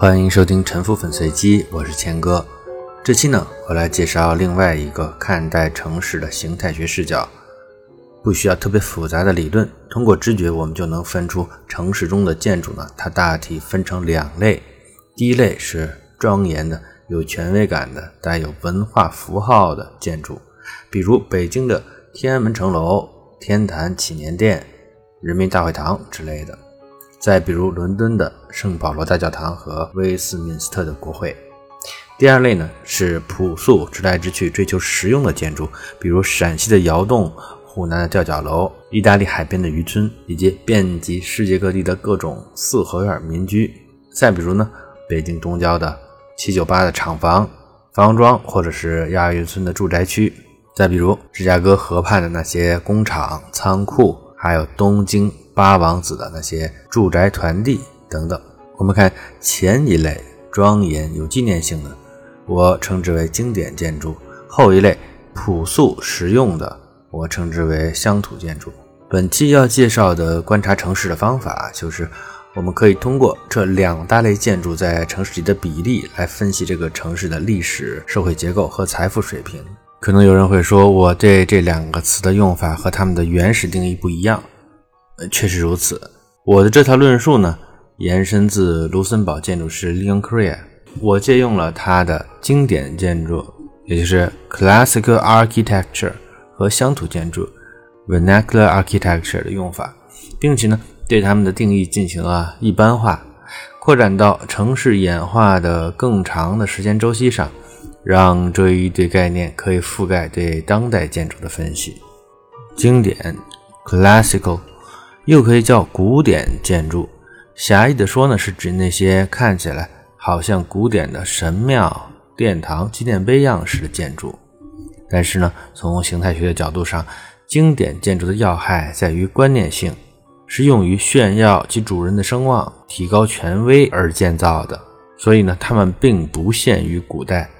欢迎收听陈腐粉碎机，我是钱哥。这期呢，我来介绍另外一个看待城市的形态学视角。不需要特别复杂的理论，通过知觉，我们就能分出城市中的建筑呢。它大体分成两类，第一类是庄严的、有权威感的、带有文化符号的建筑，比如北京的天安门城楼、天坛祈年殿、人民大会堂之类的；再比如伦敦的圣保罗大教堂和威斯敏斯特的国会。第二类呢是朴素、直来直去、追求实用的建筑，比如陕西的窑洞。湖南的吊脚楼、意大利海边的渔村，以及遍及世界各地的各种四合院民居。再比如呢，北京东郊的七九八的厂房、房庄，或者是亚运村的住宅区。再比如芝加哥河畔的那些工厂、仓库，还有东京八王子的那些住宅团地等等。我们看前一类庄严有纪念性的，我称之为经典建筑；后一类朴素实用的。我称之为乡土建筑。本期要介绍的观察城市的方法，就是我们可以通过这两大类建筑在城市里的比例来分析这个城市的历史、社会结构和财富水平。可能有人会说，我对这两个词的用法和他们的原始定义不一样。呃，确实如此。我的这套论述呢，延伸自卢森堡建筑师 Leon c r e a 我借用了他的经典建筑，也就是 Classical Architecture。和乡土建筑 （vernacular architecture） 的用法，并且呢，对它们的定义进行了一般化，扩展到城市演化的更长的时间周期上，让这一对概念可以覆盖对当代建筑的分析。经典 （classical） 又可以叫古典建筑，狭义的说呢，是指那些看起来好像古典的神庙、殿堂、纪念碑样式的建筑。但是呢，从形态学的角度上，经典建筑的要害在于观念性，是用于炫耀其主人的声望、提高权威而建造的。所以呢，它们并不限于古代，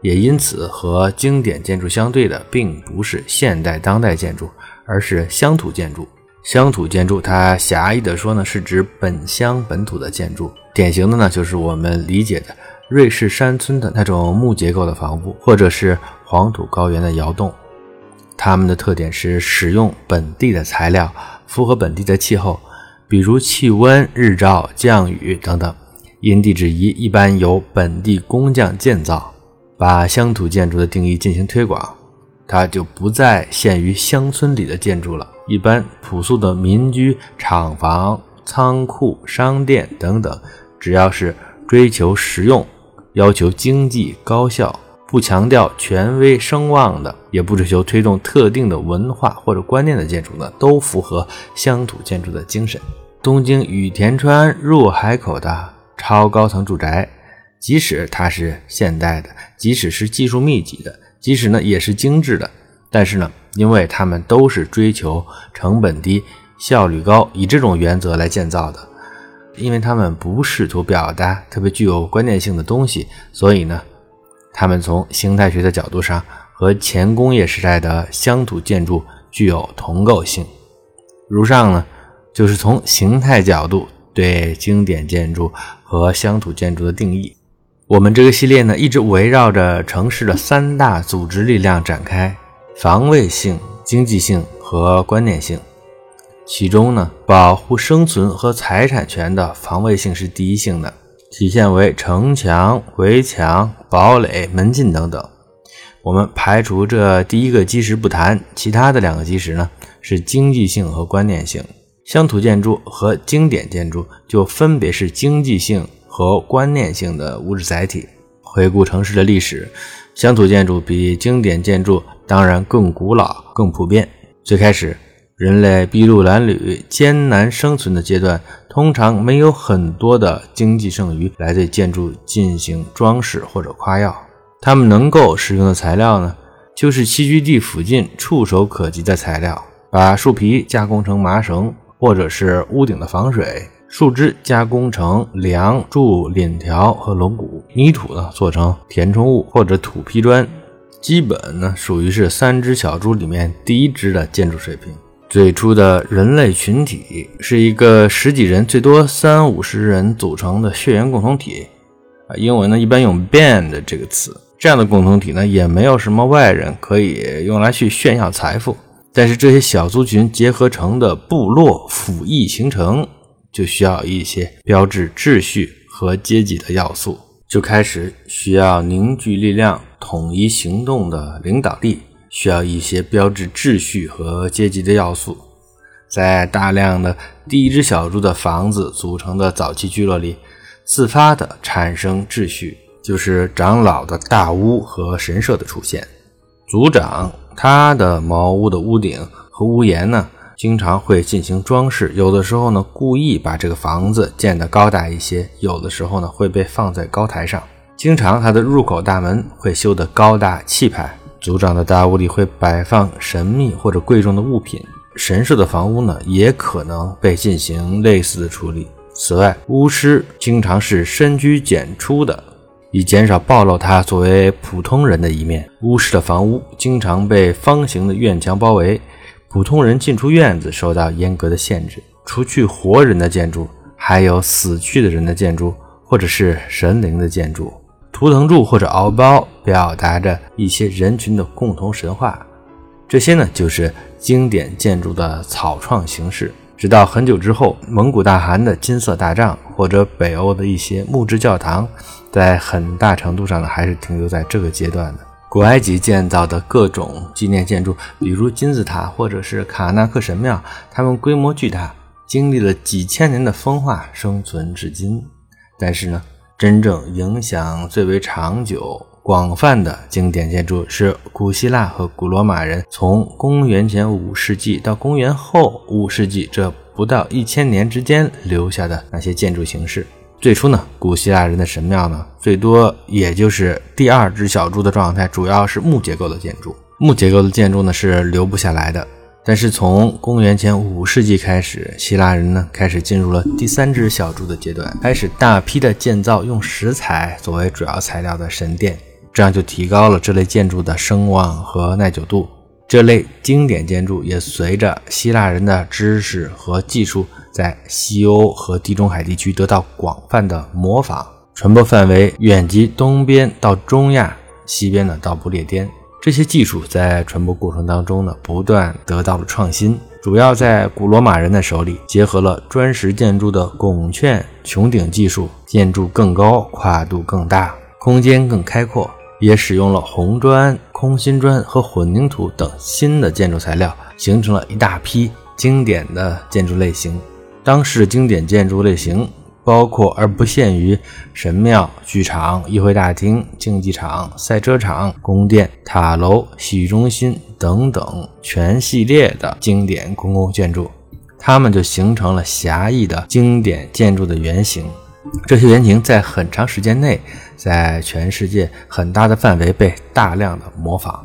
也因此和经典建筑相对的，并不是现代当代建筑，而是乡土建筑。乡土建筑，它狭义的说呢，是指本乡本土的建筑。典型的呢，就是我们理解的瑞士山村的那种木结构的房屋，或者是。黄土高原的窑洞，它们的特点是使用本地的材料，符合本地的气候，比如气温、日照、降雨等等。因地制宜，一般由本地工匠建造。把乡土建筑的定义进行推广，它就不再限于乡村里的建筑了。一般朴素的民居、厂房、仓库、商店等等，只要是追求实用、要求经济高效。不强调权威声望的，也不追求推动特定的文化或者观念的建筑呢，都符合乡土建筑的精神。东京羽田川入海口的超高层住宅，即使它是现代的，即使是技术密集的，即使呢也是精致的，但是呢，因为他们都是追求成本低、效率高，以这种原则来建造的，因为他们不试图表达特别具有关键性的东西，所以呢。他们从形态学的角度上和前工业时代的乡土建筑具有同构性。如上呢，就是从形态角度对经典建筑和乡土建筑的定义。我们这个系列呢，一直围绕着城市的三大组织力量展开：防卫性、经济性和观念性。其中呢，保护生存和财产权的防卫性是第一性的。体现为城墙、围墙、堡垒、门禁等等。我们排除这第一个基石不谈，其他的两个基石呢是经济性和观念性。乡土建筑和经典建筑就分别是经济性和观念性的物质载体。回顾城市的历史，乡土建筑比经典建筑当然更古老、更普遍。最开始。人类筚路蓝缕、艰难生存的阶段，通常没有很多的经济剩余来对建筑进行装饰或者夸耀。他们能够使用的材料呢，就是栖居地附近触手可及的材料：把树皮加工成麻绳，或者是屋顶的防水；树枝加工成梁柱、檩条和龙骨；泥土呢做成填充物或者土坯砖。基本呢属于是三只小猪里面第一只的建筑水平。最初的人类群体是一个十几人，最多三五十人组成的血缘共同体，啊，英文呢一般用 band 这个词。这样的共同体呢，也没有什么外人可以用来去炫耀财富。但是这些小族群结合成的部落府邑形成，就需要一些标志秩序和阶级的要素，就开始需要凝聚力量、统一行动的领导力，需要一些标志秩序和阶级的要素。在大量的第一只小猪的房子组成的早期聚落里，自发地产生秩序。就是长老的大屋和神社的出现。族长他的茅屋的屋顶和屋檐呢，经常会进行装饰。有的时候呢，故意把这个房子建得高大一些；有的时候呢，会被放在高台上。经常它的入口大门会修得高大气派。族长的大屋里会摆放神秘或者贵重的物品。神社的房屋呢，也可能被进行类似的处理。此外，巫师经常是深居简出的。以减少暴露他作为普通人的一面。巫师的房屋经常被方形的院墙包围，普通人进出院子受到严格的限制。除去活人的建筑，还有死去的人的建筑，或者是神灵的建筑。图腾柱或者敖包表达着一些人群的共同神话。这些呢，就是经典建筑的草创形式。直到很久之后，蒙古大汗的金色大帐，或者北欧的一些木质教堂，在很大程度上呢，还是停留在这个阶段的。古埃及建造的各种纪念建筑，比如金字塔或者是卡纳克神庙，它们规模巨大，经历了几千年的风化，生存至今。但是呢，真正影响最为长久。广泛的经典建筑是古希腊和古罗马人从公元前五世纪到公元后五世纪这不到一千年之间留下的那些建筑形式。最初呢，古希腊人的神庙呢，最多也就是第二只小猪的状态，主要是木结构的建筑。木结构的建筑呢是留不下来的。但是从公元前五世纪开始，希腊人呢开始进入了第三只小猪的阶段，开始大批的建造用石材作为主要材料的神殿。这样就提高了这类建筑的声望和耐久度。这类经典建筑也随着希腊人的知识和技术，在西欧和地中海地区得到广泛的模仿，传播范围远及东边到中亚，西边呢到不列颠。这些技术在传播过程当中呢，不断得到了创新。主要在古罗马人的手里，结合了砖石建筑的拱券穹顶技术，建筑更高，跨度更大，空间更开阔。也使用了红砖、空心砖和混凝土等新的建筑材料，形成了一大批经典的建筑类型。当时经典建筑类型包括而不限于神庙、剧场、议会大厅、竞技场、赛车场、宫殿、塔楼、洗浴中心等等全系列的经典公共建筑，它们就形成了狭义的经典建筑的原型。这些原型在很长时间内，在全世界很大的范围被大量的模仿，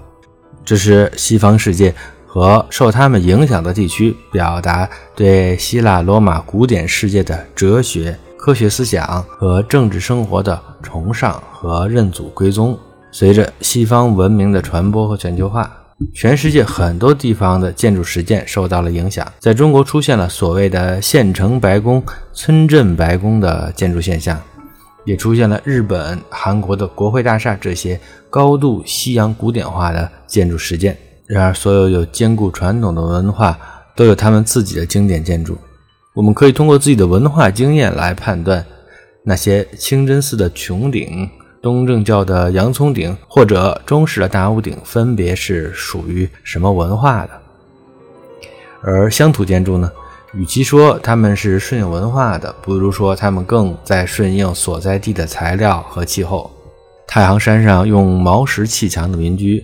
这是西方世界和受他们影响的地区表达对希腊罗马古典世界的哲学、科学思想和政治生活的崇尚和认祖归宗。随着西方文明的传播和全球化。全世界很多地方的建筑实践受到了影响，在中国出现了所谓的县城白宫、村镇白宫的建筑现象，也出现了日本、韩国的国会大厦这些高度西洋古典化的建筑实践。然而，所有有坚固传统的文化都有他们自己的经典建筑。我们可以通过自己的文化经验来判断那些清真寺的穹顶。东正教的洋葱顶或者中式的大屋顶，分别是属于什么文化的？而乡土建筑呢？与其说他们是顺应文化的，不如说他们更在顺应所在地的材料和气候。太行山上用毛石砌墙的民居，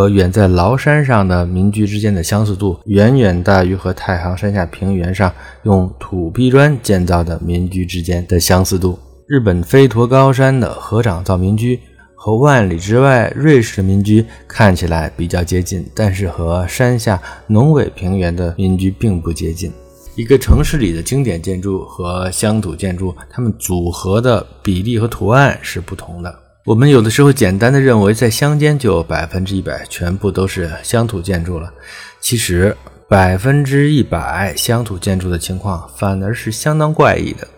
和远在崂山上的民居之间的相似度，远远大于和太行山下平原上用土坯砖建造的民居之间的相似度。日本飞驼高山的合掌造民居和万里之外瑞士的民居看起来比较接近，但是和山下农尾平原的民居并不接近。一个城市里的经典建筑和乡土建筑，它们组合的比例和图案是不同的。我们有的时候简单的认为，在乡间就百分之一百全部都是乡土建筑了，其实百分之一百乡土建筑的情况反而是相当怪异的。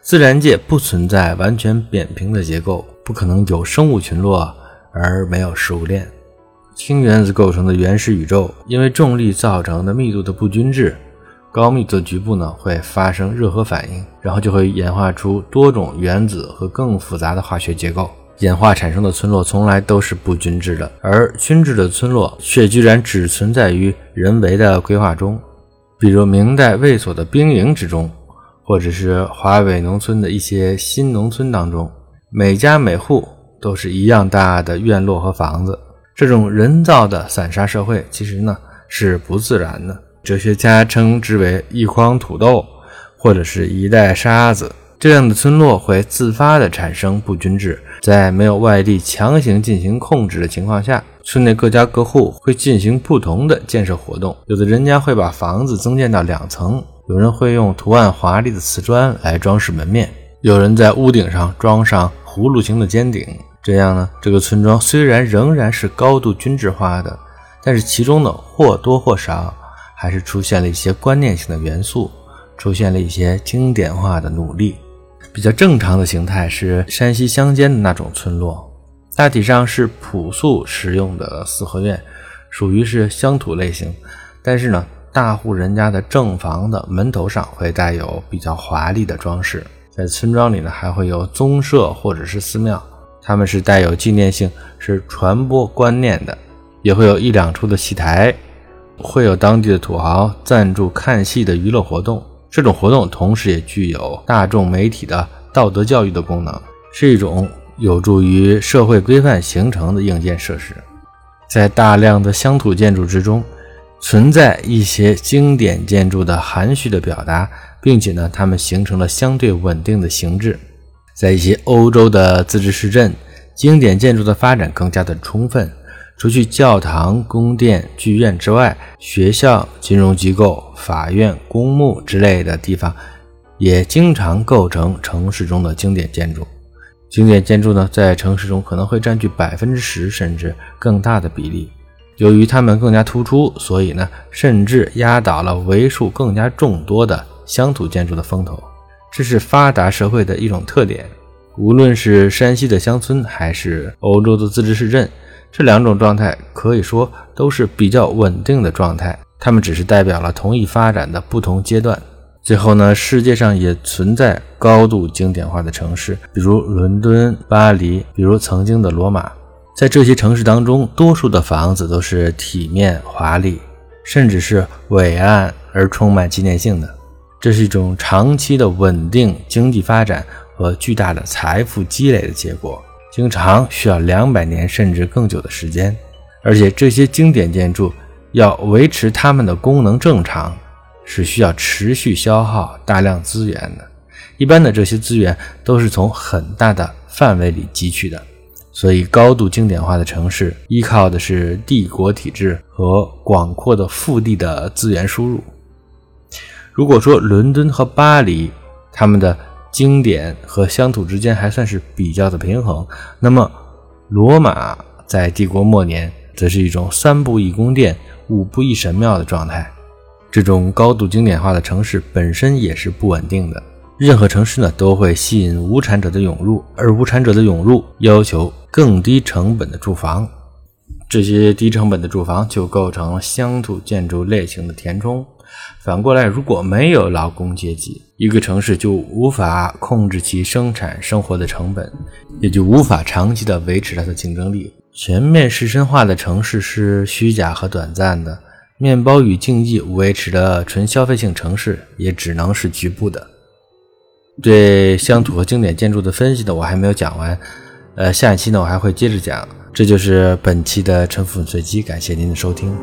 自然界不存在完全扁平的结构，不可能有生物群落而没有食物链。氢原子构成的原始宇宙，因为重力造成的密度的不均质，高密度的局部呢会发生热核反应，然后就会演化出多种原子和更复杂的化学结构。演化产生的村落从来都是不均质的，而均质的村落却居然只存在于人为的规划中，比如明代卫所的兵营之中。或者是华北农村的一些新农村当中，每家每户都是一样大的院落和房子。这种人造的散沙社会，其实呢是不自然的。哲学家称之为一筐土豆，或者是一袋沙子。这样的村落会自发的产生不均质，在没有外力强行进行控制的情况下，村内各家各户会进行不同的建设活动。有的人家会把房子增建到两层。有人会用图案华丽的瓷砖来装饰门面，有人在屋顶上装上葫芦形的尖顶。这样呢，这个村庄虽然仍然是高度均质化的，但是其中呢或多或少还是出现了一些观念性的元素，出现了一些经典化的努力。比较正常的形态是山西乡间的那种村落，大体上是朴素实用的四合院，属于是乡土类型，但是呢。大户人家的正房的门头上会带有比较华丽的装饰，在村庄里呢还会有宗社或者是寺庙，他们是带有纪念性，是传播观念的，也会有一两处的戏台，会有当地的土豪赞助看戏的娱乐活动。这种活动同时也具有大众媒体的道德教育的功能，是一种有助于社会规范形成的硬件设施。在大量的乡土建筑之中。存在一些经典建筑的含蓄的表达，并且呢，它们形成了相对稳定的形制。在一些欧洲的自治市镇，经典建筑的发展更加的充分。除去教堂、宫殿、剧院之外，学校、金融机构、法院、公墓之类的地方，也经常构成城市中的经典建筑。经典建筑呢，在城市中可能会占据百分之十甚至更大的比例。由于它们更加突出，所以呢，甚至压倒了为数更加众多的乡土建筑的风头。这是发达社会的一种特点。无论是山西的乡村，还是欧洲的自治市镇，这两种状态可以说都是比较稳定的状态。它们只是代表了同一发展的不同阶段。最后呢，世界上也存在高度经典化的城市，比如伦敦、巴黎，比如曾经的罗马。在这些城市当中，多数的房子都是体面华丽，甚至是伟岸而充满纪念性的。这是一种长期的稳定经济发展和巨大的财富积累的结果，经常需要两百年甚至更久的时间。而且这些经典建筑要维持它们的功能正常，是需要持续消耗大量资源的。一般的这些资源都是从很大的范围里汲取的。所以，高度经典化的城市依靠的是帝国体制和广阔的腹地的资源输入。如果说伦敦和巴黎，他们的经典和乡土之间还算是比较的平衡，那么罗马在帝国末年，则是一种三步一宫殿、五步一神庙的状态。这种高度经典化的城市本身也是不稳定的。任何城市呢，都会吸引无产者的涌入，而无产者的涌入要求。更低成本的住房，这些低成本的住房就构成了乡土建筑类型的填充。反过来，如果没有劳工阶级，一个城市就无法控制其生产生活的成本，也就无法长期的维持它的竞争力。全面市绅化的城市是虚假和短暂的，面包与竞技维持的纯消费性城市也只能是局部的。对乡土和经典建筑的分析呢，我还没有讲完。呃，下一期呢，我还会接着讲。这就是本期的陈腐随机，感谢您的收听。